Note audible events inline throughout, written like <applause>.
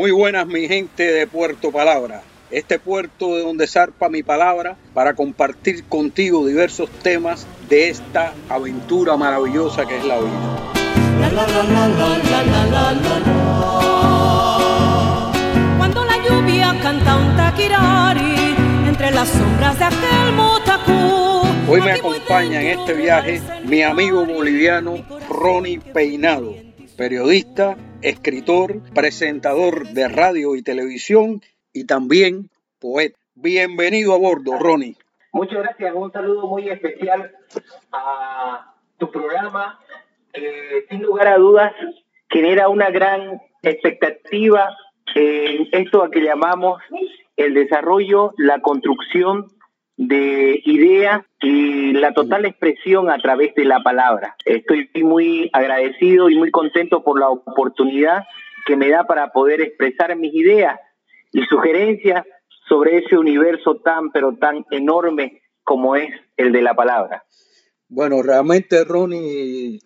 Muy buenas mi gente de Puerto Palabra, este puerto de donde zarpa mi palabra para compartir contigo diversos temas de esta aventura maravillosa que es la vida. Cuando la lluvia canta un taquirari entre las sombras de aquel motacú. Hoy me acompaña en este viaje mi amigo boliviano Ronnie Peinado, periodista escritor, presentador de radio y televisión y también poeta. Bienvenido a bordo, Ronnie. Muchas gracias, un saludo muy especial a tu programa, sin lugar a dudas genera una gran expectativa en esto a que llamamos el desarrollo, la construcción de ideas y la total expresión a través de la palabra. Estoy muy agradecido y muy contento por la oportunidad que me da para poder expresar mis ideas y sugerencias sobre ese universo tan, pero tan enorme como es el de la palabra. Bueno, realmente, Ronnie,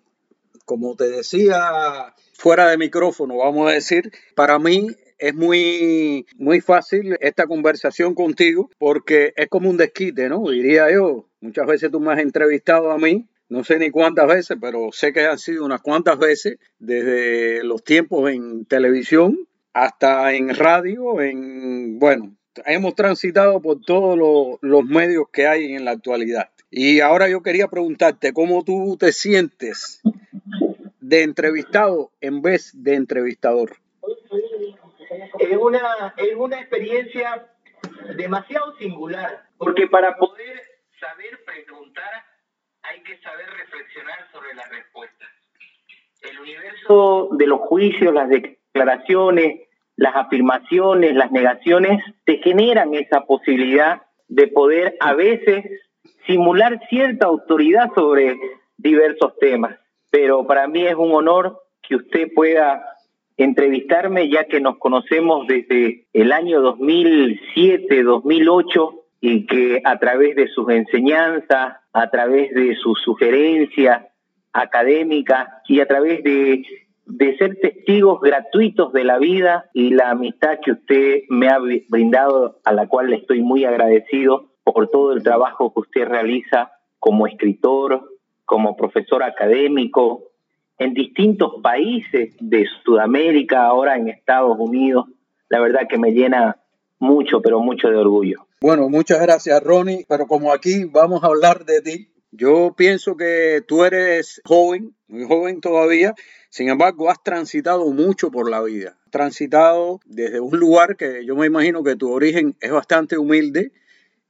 como te decía fuera de micrófono, vamos a decir, para mí es muy, muy fácil esta conversación contigo porque es como un desquite, ¿no? Diría yo. Muchas veces tú me has entrevistado a mí, no sé ni cuántas veces, pero sé que han sido unas cuantas veces, desde los tiempos en televisión hasta en radio, en, bueno, hemos transitado por todos los, los medios que hay en la actualidad. Y ahora yo quería preguntarte cómo tú te sientes de entrevistado en vez de entrevistador es una, es una experiencia demasiado singular, porque para poder saber preguntar hay que saber reflexionar sobre las respuestas. El universo de los juicios, las declaraciones, las afirmaciones, las negaciones, te generan esa posibilidad de poder a veces simular cierta autoridad sobre diversos temas. Pero para mí es un honor que usted pueda entrevistarme ya que nos conocemos desde el año 2007, 2008 y que a través de sus enseñanzas, a través de sus sugerencias académicas y a través de, de ser testigos gratuitos de la vida y la amistad que usted me ha brindado, a la cual le estoy muy agradecido por todo el trabajo que usted realiza como escritor, como profesor académico, en distintos países de Sudamérica, ahora en Estados Unidos. La verdad que me llena mucho, pero mucho de orgullo. Bueno, muchas gracias Ronnie, pero como aquí vamos a hablar de ti, yo pienso que tú eres joven, muy joven todavía, sin embargo has transitado mucho por la vida, transitado desde un lugar que yo me imagino que tu origen es bastante humilde,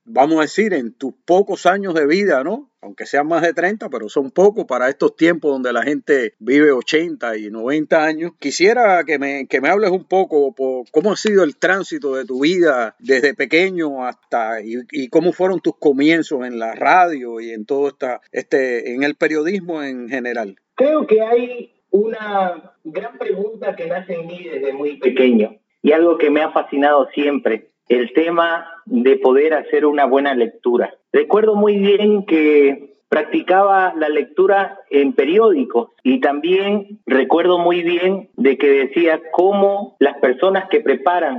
vamos a decir, en tus pocos años de vida, ¿no? Aunque sean más de 30, pero son pocos para estos tiempos donde la gente vive 80 y 90 años. Quisiera que me, que me hables un poco por cómo ha sido el tránsito de tu vida desde pequeño hasta y, cómo fueron tus comienzos en la radio y en todo esta, este, en el periodismo en general. Creo que hay una gran pregunta que nace en mí desde muy pequeño y algo que me ha fascinado siempre el tema de poder hacer una buena lectura. Recuerdo muy bien que practicaba la lectura en periódicos y también recuerdo muy bien de que decía cómo las personas que preparan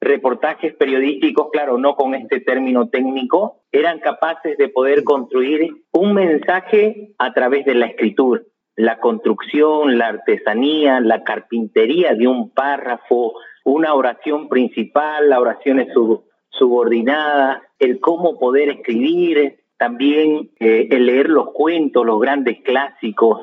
reportajes periodísticos, claro, no con este término técnico, eran capaces de poder construir un mensaje a través de la escritura. La construcción, la artesanía, la carpintería de un párrafo, una oración principal, la oración es subordinada, el cómo poder escribir, también eh, el leer los cuentos, los grandes clásicos,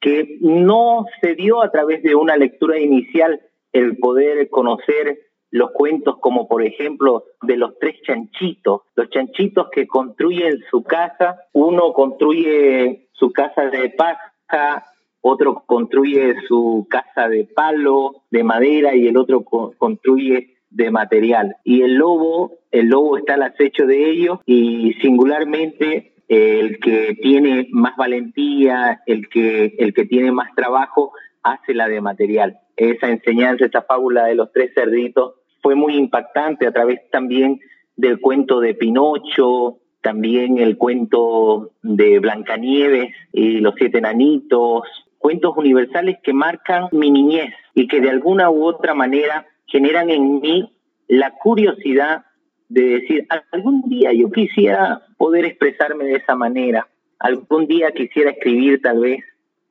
que no se dio a través de una lectura inicial el poder conocer los cuentos como por ejemplo de los tres chanchitos, los chanchitos que construyen su casa, uno construye su casa de paja, otro construye su casa de palo, de madera y el otro construye de material. Y el lobo, el lobo está al acecho de ellos y singularmente el que tiene más valentía, el que, el que tiene más trabajo, hace la de material. Esa enseñanza, esa fábula de los tres cerditos fue muy impactante a través también del cuento de Pinocho, también el cuento de Blancanieves y los siete enanitos, cuentos universales que marcan mi niñez y que de alguna u otra manera generan en mí la curiosidad de decir, algún día yo quisiera poder expresarme de esa manera, algún día quisiera escribir tal vez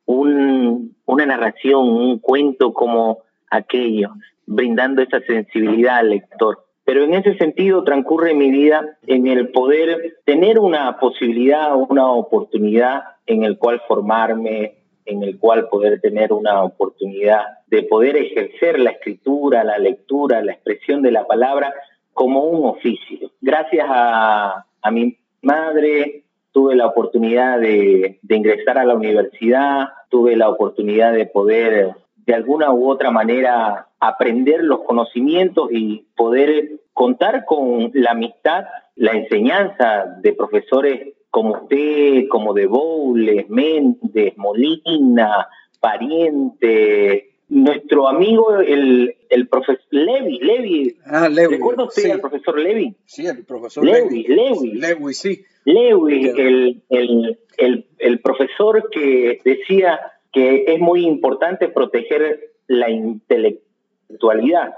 un, una narración, un cuento como aquellos, brindando esa sensibilidad al lector. Pero en ese sentido transcurre mi vida en el poder tener una posibilidad, una oportunidad en el cual formarme, en el cual poder tener una oportunidad de poder ejercer la escritura, la lectura, la expresión de la palabra como un oficio. Gracias a, mi madre tuve la oportunidad de ingresar a la universidad, tuve la oportunidad de poder de alguna u otra manera aprender los conocimientos y poder contar con la amistad, la enseñanza de profesores como usted, como de Boules, Méndez, Molina, Pariente, nuestro amigo, el, el profesor Levi, Levi. Ah, Levi. ¿Recuerda usted al profesor Levi? Sí, el profesor Levi. Levi, Levi, sí. Levi, el, el, el, el profesor que decía que es muy importante proteger la intelectualidad.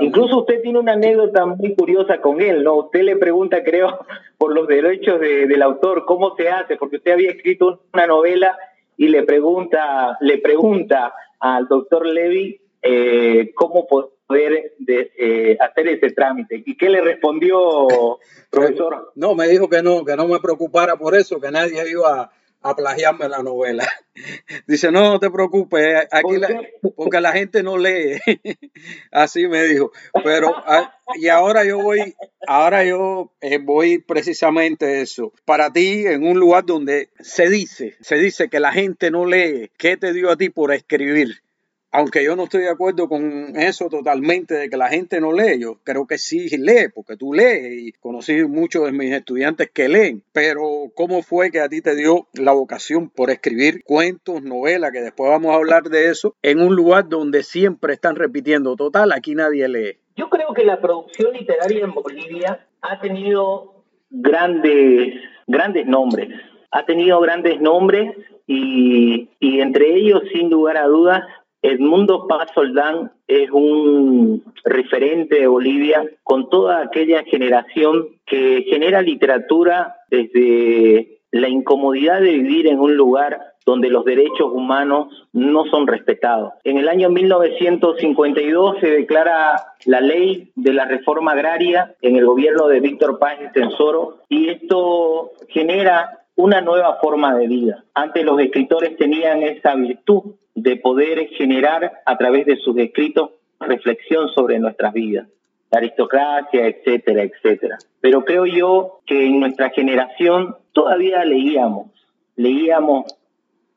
Incluso usted tiene una anécdota muy curiosa con él, ¿no? Usted le pregunta, <laughs> creo, por los derechos de, del autor, ¿cómo se hace? Porque usted había escrito una novela y le pregunta, le pregunta al doctor Levy eh, cómo poder de, eh, hacer ese trámite. ¿Y qué le respondió, <laughs> profesor? No, me dijo que no, que no me preocupara por eso, que nadie iba a plagiarme la novela. <laughs> Dice, no, no te preocupes, aquí la, porque la gente no lee. <laughs> Así me dijo. Pero, ah, y ahora yo voy, ahora yo eh, voy precisamente eso. Para ti, en un lugar donde se dice, se dice que la gente no lee, ¿qué te dio a ti por escribir? Aunque yo no estoy de acuerdo con eso totalmente de que la gente no lee, yo creo que sí lee, porque tú lees y conocí muchos de mis estudiantes que leen, pero ¿cómo fue que a ti te dio la vocación por escribir cuentos, novelas, que después vamos a hablar de eso, en un lugar donde siempre están repitiendo, total, aquí nadie lee? Yo creo que la producción literaria en Bolivia ha tenido grandes, grandes nombres, ha tenido grandes nombres y, y entre ellos, sin lugar a dudas, Edmundo Paz Soldán es un referente de Bolivia con toda aquella generación que genera literatura desde la incomodidad de vivir en un lugar donde los derechos humanos no son respetados. En el año 1952 se declara la ley de la reforma agraria en el gobierno de Víctor Paz Tensoro y esto genera una nueva forma de vida. Antes los escritores tenían esa virtud de poder generar a través de sus escritos reflexión sobre nuestras vidas, la aristocracia, etcétera, etcétera. Pero creo yo que en nuestra generación todavía leíamos, leíamos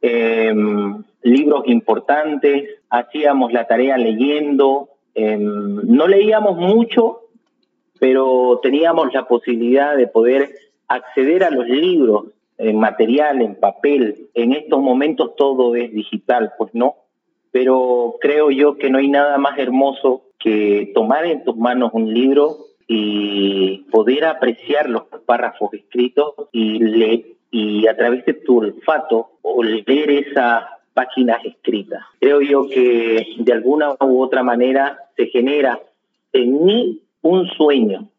em, libros importantes, hacíamos la tarea leyendo, em, no leíamos mucho, pero teníamos la posibilidad de poder acceder a los libros en material, en papel. En estos momentos todo es digital, pues no. Pero creo yo que no hay nada más hermoso que tomar en tus manos un libro y poder apreciar los párrafos escritos y leer y a través de tu olfato leer esas páginas escritas. Creo yo que de alguna u otra manera se genera en mí un sueño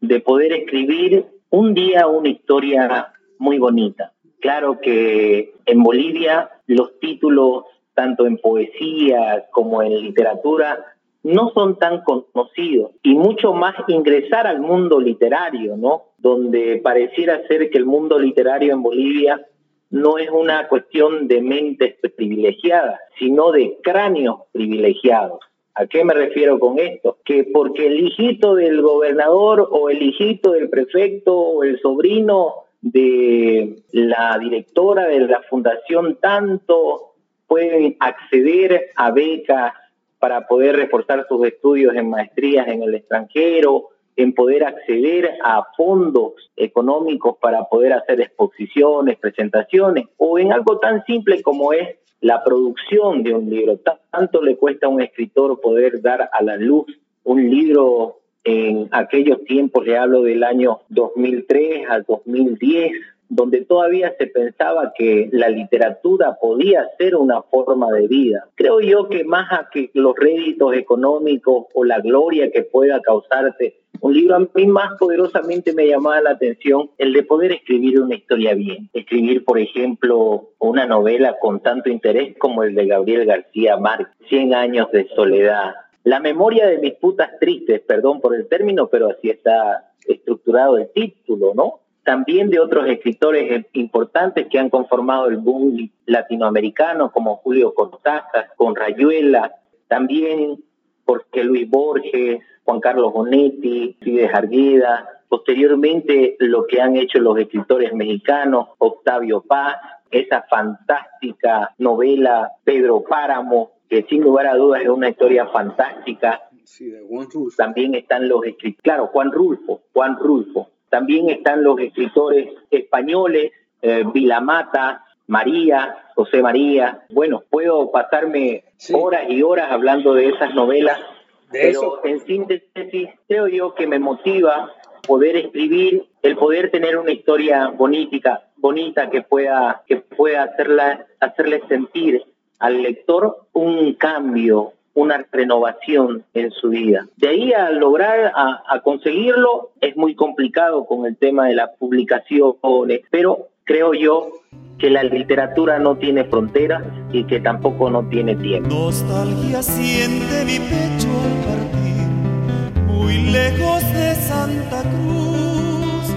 de poder escribir un día una historia muy bonita. Claro que en Bolivia los títulos, tanto en poesía como en literatura, no son tan conocidos y mucho más ingresar al mundo literario, ¿no? Donde pareciera ser que el mundo literario en Bolivia no es una cuestión de mentes privilegiadas, sino de cráneos privilegiados. ¿A qué me refiero con esto? Que porque el hijito del gobernador o el hijito del prefecto o el sobrino de la directora de la fundación tanto pueden acceder a becas para poder reforzar sus estudios en maestrías en el extranjero, en poder acceder a fondos económicos para poder hacer exposiciones, presentaciones, o en algo tan simple como es la producción de un libro. Tanto le cuesta a un escritor poder dar a la luz un libro en aquellos tiempos, le hablo del año 2003 al 2010, donde todavía se pensaba que la literatura podía ser una forma de vida. Creo yo que más a que los réditos económicos o la gloria que pueda causarte un libro a mí más poderosamente me llamaba la atención el de poder escribir una historia bien. Escribir, por ejemplo, una novela con tanto interés como el de Gabriel García Márquez, Cien años de soledad. La memoria de mis putas tristes, perdón por el término, pero así está estructurado el título, ¿no? También de otros escritores importantes que han conformado el boom latinoamericano, como Julio Cortázar, con Rayuela, también porque Luis Borges, Juan Carlos Bonetti, Fide Argueda, posteriormente lo que han hecho los escritores mexicanos, Octavio Paz, esa fantástica novela Pedro Páramo, que sin lugar a dudas es una historia fantástica. Sí, de Juan Rulfo. También están los escritores, claro, Juan Rulfo, Juan Rulfo. También están los escritores españoles, eh, Vilamata, María, José María. Bueno, puedo pasarme horas y horas hablando de esas novelas pero en síntesis, creo yo que me motiva poder escribir, el poder tener una historia bonita, bonita que pueda, que pueda hacerla, hacerle sentir al lector un cambio, una renovación en su vida. De ahí a lograr, a, a conseguirlo, es muy complicado con el tema de las publicaciones, pero creo yo que la literatura no tiene fronteras y que tampoco no tiene tiempo. Nostalgia siente mi pecho al partir, muy lejos de Santa Cruz.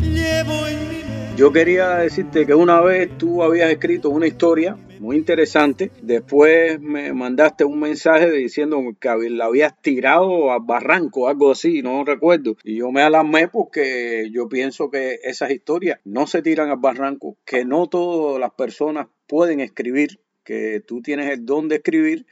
Llevo en mi... Yo quería decirte que una vez tú habías escrito una historia muy interesante. Después me mandaste un mensaje diciendo que la habías tirado a barranco, algo así, no recuerdo. Y yo me alarmé porque yo pienso que esas historias no se tiran al barranco, que no todas las personas pueden escribir, que tú tienes el don de escribir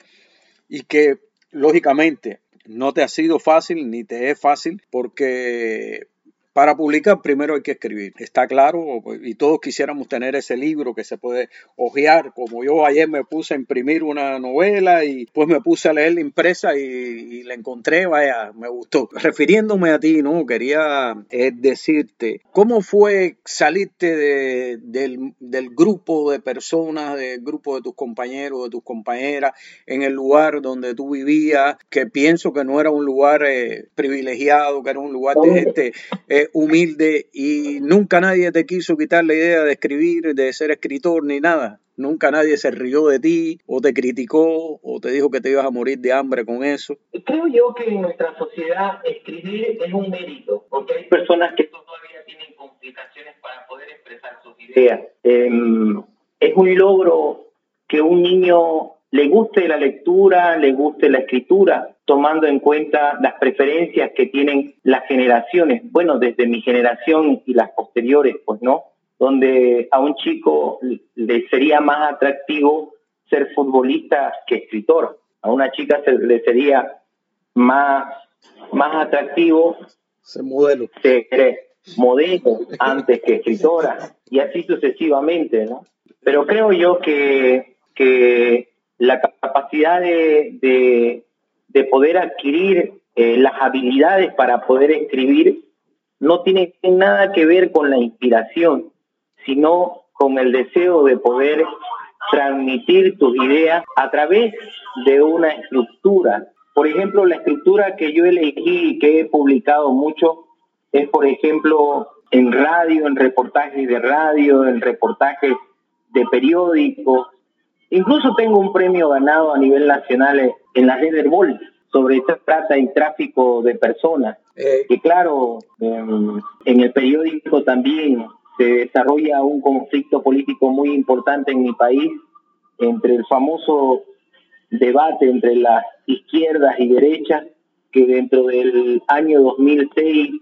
y que lógicamente no te ha sido fácil ni te es fácil porque para publicar primero hay que escribir, está claro, y todos quisiéramos tener ese libro que se puede hojear, como yo ayer me puse a imprimir una novela y pues me puse a leer la impresa y, la encontré, vaya, me gustó. Refiriéndome a ti, ¿no? Quería eh, decirte, ¿cómo fue salirte del, grupo de personas, del grupo de tus compañeros, de tus compañeras, en el lugar donde tú vivías, que pienso que no era un lugar eh, privilegiado, que era un lugar de gente... Eh, humilde y nunca nadie te quiso quitar la idea de escribir, de ser escritor ni nada. Nunca nadie se rió de ti o te criticó o te dijo que te ibas a morir de hambre con eso. Creo yo que en nuestra sociedad escribir es un mérito, porque hay personas que todavía tienen complicaciones para poder expresar sus ideas. Em, es un logro que un niño le guste la lectura, le guste la escritura, tomando en cuenta las preferencias que tienen las generaciones, bueno, desde mi generación y las posteriores, pues no, donde a un chico le sería más atractivo ser futbolista que escritor, a una chica le sería más, más atractivo ser modelo. ser modelo antes que escritora, y así sucesivamente, ¿no? Pero creo yo que, que la capacidad de, de, poder adquirir eh, las habilidades para poder escribir no tiene nada que ver con la inspiración, sino con el deseo de poder transmitir tus ideas a través de una estructura. Por ejemplo, la estructura que yo elegí y que he publicado mucho es, por ejemplo, en radio, en reportajes de radio, en reportajes de periódicos, Incluso tengo un premio ganado a nivel nacional en la red Bol sobre trata y tráfico de personas. Eh. Y claro, en, el periódico también se desarrolla un conflicto político muy importante en mi país entre el famoso debate entre las izquierdas y derechas que dentro del año 2006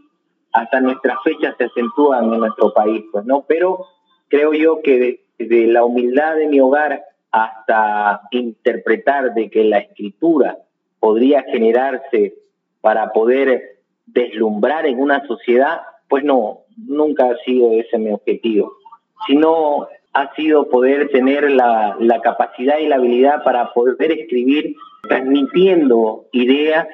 hasta nuestras fechas se acentúan en nuestro país, pues, ¿no? Pero creo yo que desde la humildad de mi hogar hasta interpretar de que la escritura podría generarse para poder deslumbrar en una sociedad, pues no, nunca ha sido ese mi objetivo, sino ha sido poder tener la, capacidad y la habilidad para poder escribir transmitiendo ideas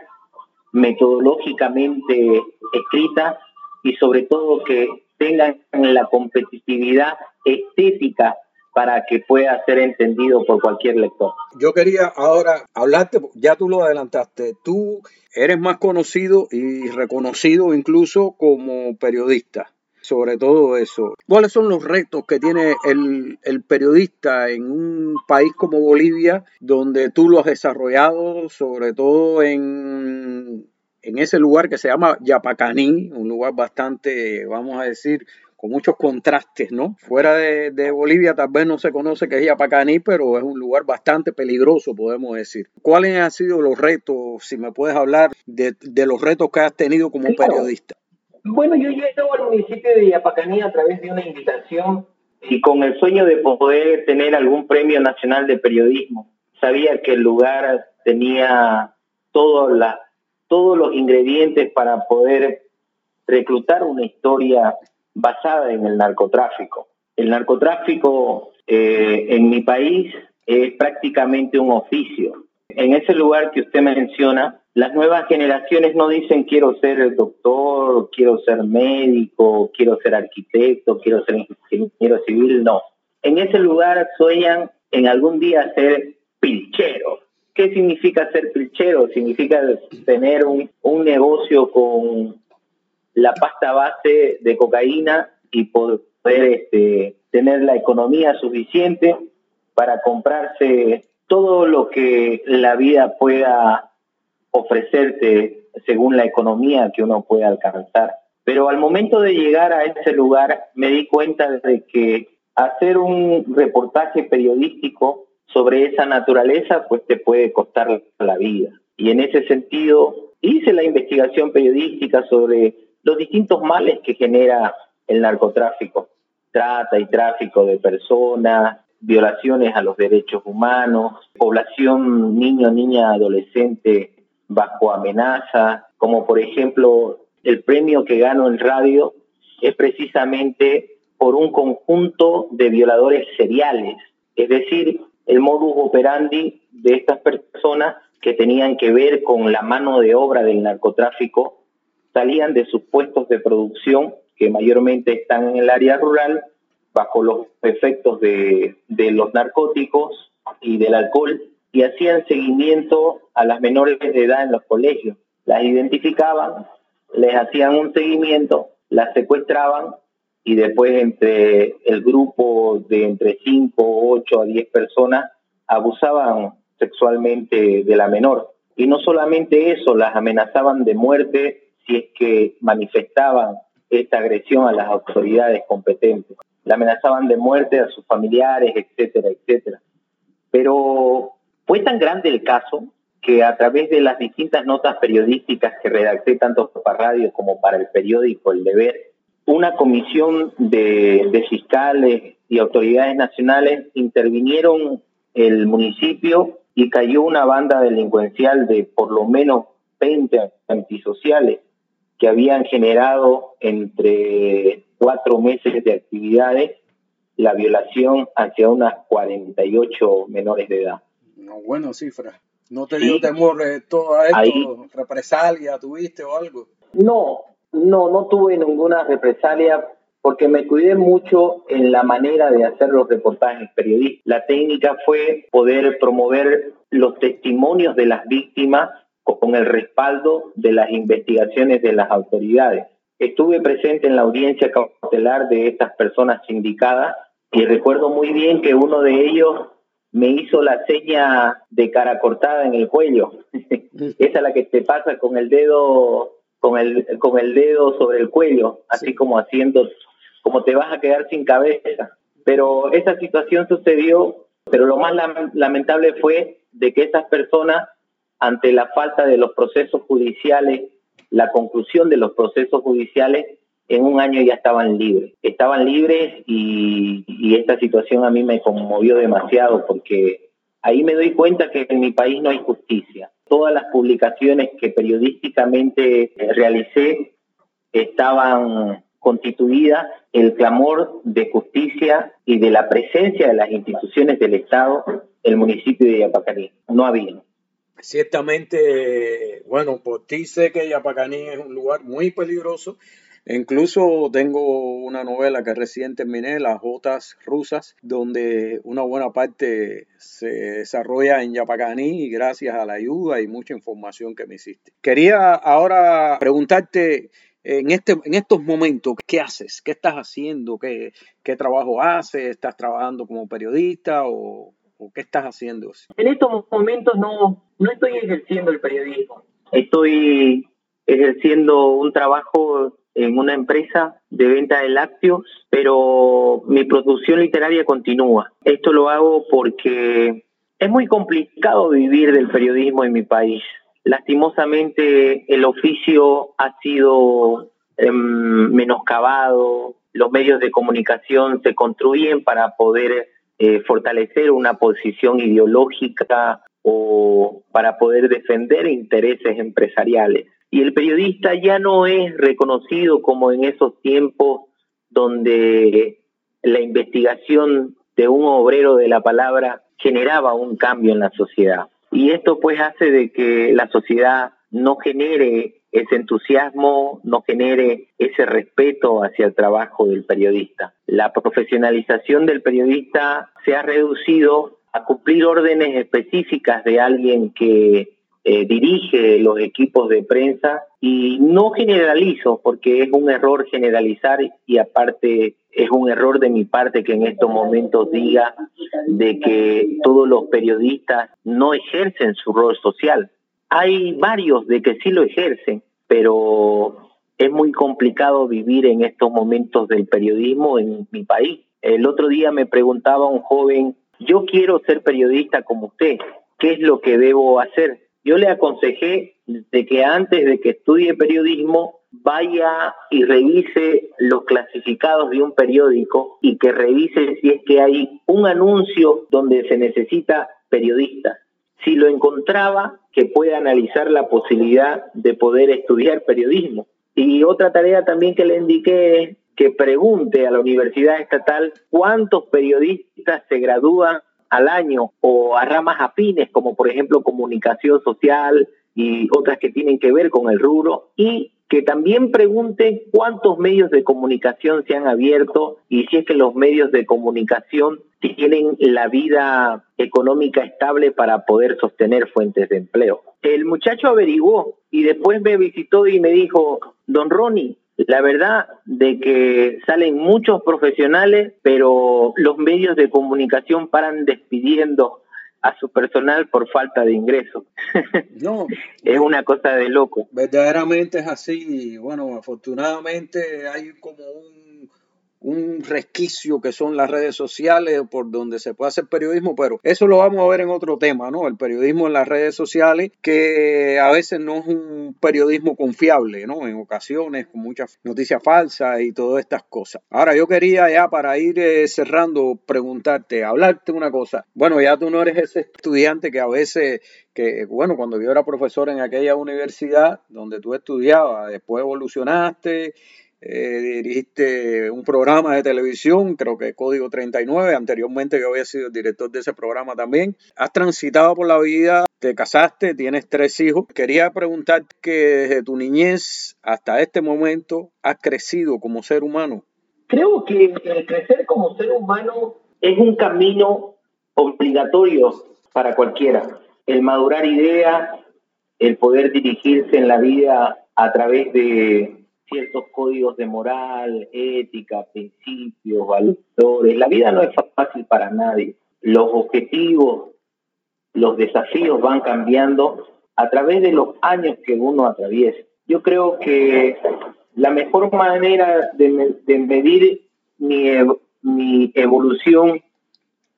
metodológicamente escritas y sobre todo que tengan la competitividad estética para que pueda ser entendido por cualquier lector. Yo quería ahora hablarte, ya tú lo adelantaste, tú eres más conocido y reconocido incluso como periodista sobre todo eso. ¿Cuáles son los retos que tiene el, periodista en un país como Bolivia, donde tú lo has desarrollado, sobre todo en, en ese lugar que se llama Yapacaní, un lugar bastante, vamos a decir, con muchos contrastes, ¿no? Fuera de, Bolivia tal vez no se conoce que es Yapacaní, pero es un lugar bastante peligroso, podemos decir. ¿Cuáles han sido los retos, si me puedes hablar de, los retos que has tenido como periodista? Bueno, yo llegué al municipio de Yapacaní a través de una invitación y con el sueño de poder tener algún premio nacional de periodismo. Sabía que el lugar tenía todos los ingredientes para poder reclutar una historia basada en el narcotráfico. El narcotráfico eh, en mi país es prácticamente un oficio. En ese lugar que usted menciona, las nuevas generaciones no dicen quiero ser doctor, quiero ser médico, quiero ser arquitecto, quiero ser ingeniero civil, no. En ese lugar sueñan en algún día ser pilchero. ¿Qué significa ser pilchero? Significa tener un, un negocio con la pasta base de cocaína y poder este, tener la economía suficiente para comprarse todo lo que la vida pueda ofrecerte según la economía que uno pueda alcanzar. Pero al momento de llegar a ese lugar me di cuenta de que hacer un reportaje periodístico sobre esa naturaleza pues te puede costar la vida. Y en ese sentido hice la investigación periodística sobre los distintos males que genera el narcotráfico, trata y tráfico de personas, violaciones a los derechos humanos, población niño, niña, adolescente bajo amenaza, como por ejemplo el premio que gano en radio es precisamente por un conjunto de violadores seriales, es decir, el modus operandi de estas personas que tenían que ver con la mano de obra del narcotráfico salían de sus puestos de producción, que mayormente están en el área rural, bajo los efectos de, los narcóticos y del alcohol, y hacían seguimiento a las menores de edad en los colegios. Las identificaban, les hacían un seguimiento, las secuestraban y después entre el grupo de entre 5, 8 a 10 personas abusaban sexualmente de la menor. Y no solamente eso, las amenazaban de muerte si es que manifestaban esta agresión a las autoridades competentes. La amenazaban de muerte a sus familiares, etcétera, etcétera. Pero fue tan grande el caso que a través de las distintas notas periodísticas que redacté tanto para radio como para el periódico El Deber, una comisión de, fiscales y autoridades nacionales intervinieron el municipio y cayó una banda delincuencial de por lo menos 20 antisociales que habían generado entre cuatro meses de actividades la violación hacia unas 48 menores de edad. No, bueno, cifra. ¿No te dio temor eh, todo esto? ¿Represalia tuviste o algo? No, no, no tuve ninguna represalia porque me cuidé mucho en la manera de hacer los reportajes periodísticos. La técnica fue poder promover los testimonios de las víctimas con el respaldo de las investigaciones de las autoridades. Estuve presente en la audiencia cautelar de estas personas sindicadas y recuerdo muy bien que uno de ellos me hizo la seña de cara cortada en el cuello. <laughs> Esa es la que te pasa con el dedo con el con el dedo sobre el cuello, así como haciendo como te vas a quedar sin cabeza. Pero esa situación sucedió, pero lo más lamentable fue de que esas personas ante la falta de los procesos judiciales, la conclusión de los procesos judiciales, en un año ya estaban libres. Estaban libres y, esta situación a mí me conmovió demasiado porque ahí me doy cuenta que en mi país no hay justicia. Todas las publicaciones que periodísticamente realicé estaban constituidas el clamor de justicia y de la presencia de las instituciones del Estado el municipio de Yapacarí. No había. Ciertamente, bueno, por ti sé que Yapacaní es un lugar muy peligroso. Incluso tengo una novela que recién terminé, Las Jotas Rusas, donde una buena parte se desarrolla en Yapacaní gracias a la ayuda y mucha información que me hiciste. Quería ahora preguntarte en, este, en estos momentos, ¿qué haces? ¿Qué estás haciendo? ¿Qué, qué trabajo haces? ¿Estás trabajando como periodista o, o qué estás haciendo? En estos momentos no, no estoy ejerciendo el periodismo. Estoy ejerciendo un trabajo en una empresa de venta de lácteos, pero mi producción literaria continúa. Esto lo hago porque es muy complicado vivir del periodismo en mi país. Lastimosamente el oficio ha sido em, menoscabado, los medios de comunicación se construyen para poder eh, fortalecer una posición ideológica o para poder defender intereses empresariales. Y el periodista ya no es reconocido como en esos tiempos donde la investigación de un obrero de la palabra generaba un cambio en la sociedad. Y esto pues hace de que la sociedad no genere ese entusiasmo, no genere ese respeto hacia el trabajo del periodista. La profesionalización del periodista se ha reducido a cumplir órdenes específicas de alguien que eh, dirige los equipos de prensa y no generalizo porque es un error generalizar y aparte es un error de mi parte que en estos momentos diga de que todos los periodistas no ejercen su rol social. Hay varios de que sí lo ejercen, pero es muy complicado vivir en estos momentos del periodismo en mi país. El otro día me preguntaba un joven, yo quiero ser periodista como usted, ¿qué es lo que debo hacer? Yo le aconsejé de que antes de que estudie periodismo vaya y revise los clasificados de un periódico y que revise si es que hay un anuncio donde se necesita periodista. Si lo encontraba, que pueda analizar la posibilidad de poder estudiar periodismo. Y otra tarea también que le indiqué es que pregunte a la Universidad Estatal cuántos periodistas se gradúan al año o a ramas afines como por ejemplo comunicación social y otras que tienen que ver con el rubro y que también pregunte cuántos medios de comunicación se han abierto y si es que los medios de comunicación tienen la vida económica estable para poder sostener fuentes de empleo. El muchacho averiguó y después me visitó y me dijo, don Ronnie, la verdad de que salen muchos profesionales, pero los medios de comunicación paran despidiendo a su personal por falta de ingresos. <laughs> No. es una cosa de loco. Verdaderamente es así. Bueno, afortunadamente hay como un un resquicio que son las redes sociales por donde se puede hacer periodismo, pero eso lo vamos a ver en otro tema, ¿no? El periodismo en las redes sociales, que a veces no es un periodismo confiable, ¿no? En ocasiones con muchas noticias falsas y todas estas cosas. Ahora yo quería ya para ir eh, cerrando preguntarte, hablarte una cosa. Bueno, ya tú no eres ese estudiante que a veces que, bueno, cuando yo era profesor en aquella universidad donde tú estudiabas, después evolucionaste eh, dirigiste un programa de televisión, creo que Código 39, anteriormente yo había sido director de ese programa también. Has transitado por la vida, te casaste, tienes tres hijos. Quería preguntarte que desde tu niñez hasta este momento has crecido como ser humano. Creo que el crecer como ser humano es un camino obligatorio para cualquiera. El madurar ideas, el poder dirigirse en la vida a través de ciertos códigos de moral, ética, principios, valores. La vida no es fácil para nadie. Los objetivos, los desafíos van cambiando a través de los años que uno atraviesa. Yo creo que la mejor manera de, medir mi, mi evolución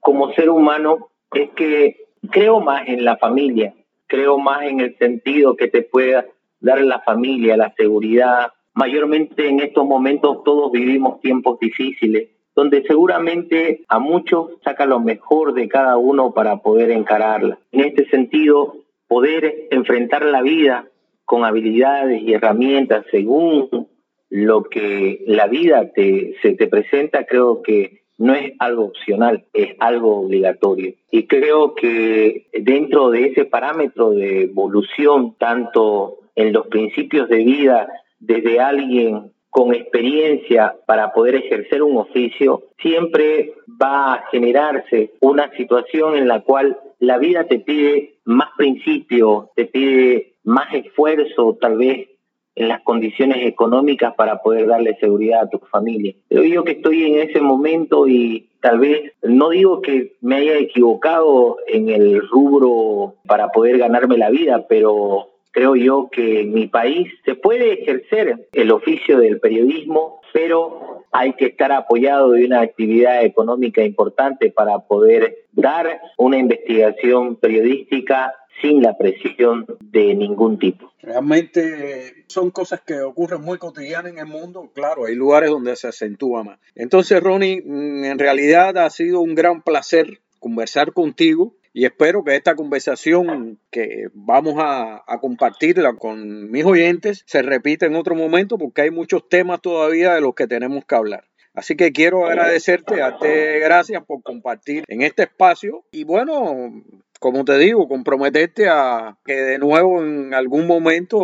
como ser humano es que creo más en la familia, creo más en el sentido que te pueda dar la familia, la seguridad, Mayormente en estos momentos todos vivimos tiempos difíciles, donde seguramente a muchos saca lo mejor de cada uno para poder encararla. En este sentido, poder enfrentar la vida con habilidades y herramientas según lo que la vida te, se te presenta, creo que no es algo opcional, es algo obligatorio. Y creo que dentro de ese parámetro de evolución, tanto en los principios de vida desde alguien con experiencia para poder ejercer un oficio, siempre va a generarse una situación en la cual la vida te pide más principios, te pide más esfuerzo, tal vez en las condiciones económicas para poder darle seguridad a tu familia. Pero yo que estoy en ese momento y tal vez no digo que me haya equivocado en el rubro para poder ganarme la vida, pero creo yo que en mi país se puede ejercer el oficio del periodismo, pero hay que estar apoyado de una actividad económica importante para poder dar una investigación periodística sin la presión de ningún tipo. Realmente son cosas que ocurren muy cotidianas en el mundo. Claro, hay lugares donde se acentúa más. Entonces, Ronnie, mm, en realidad ha sido un gran placer conversar contigo y espero que esta conversación que vamos a, compartirla con mis oyentes se repita en otro momento porque hay muchos temas todavía de los que tenemos que hablar. Así que quiero agradecerte, darte gracias por compartir en este espacio y bueno, como te digo, comprometerte a que de nuevo en algún momento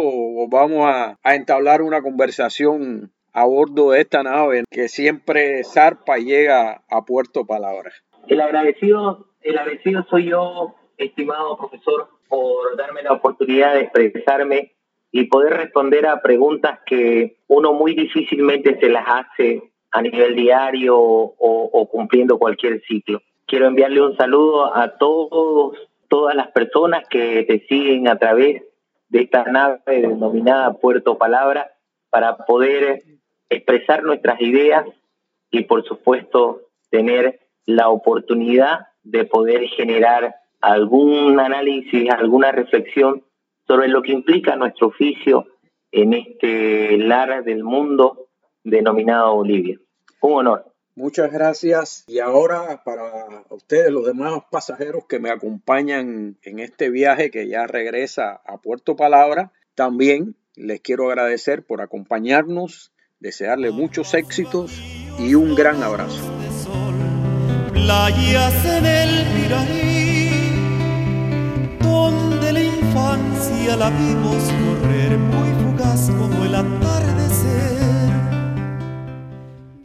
vamos a, a entablar una conversación a bordo de esta nave que siempre zarpa y llega a Puerto Palabras. El agradecido el agradecido soy yo, estimado profesor, por darme la oportunidad de expresarme y poder responder a preguntas que uno muy difícilmente se las hace a nivel diario o, cumpliendo cualquier ciclo. Quiero enviarle un saludo a todos, todas las personas que te siguen a través de esta nave denominada Puerto Palabra para poder expresar nuestras ideas y por supuesto tener la oportunidad de poder generar algún análisis, alguna reflexión sobre lo que implica nuestro oficio en este lar del mundo denominado Bolivia. Un honor. Muchas gracias. Y ahora para ustedes, los demás pasajeros que me acompañan en este viaje que ya regresa a Puerto Palabra, también les quiero agradecer por acompañarnos, desearles muchos éxitos y un gran abrazo playas en el Piraí, donde la infancia la vimos correr muy fugaz como el andar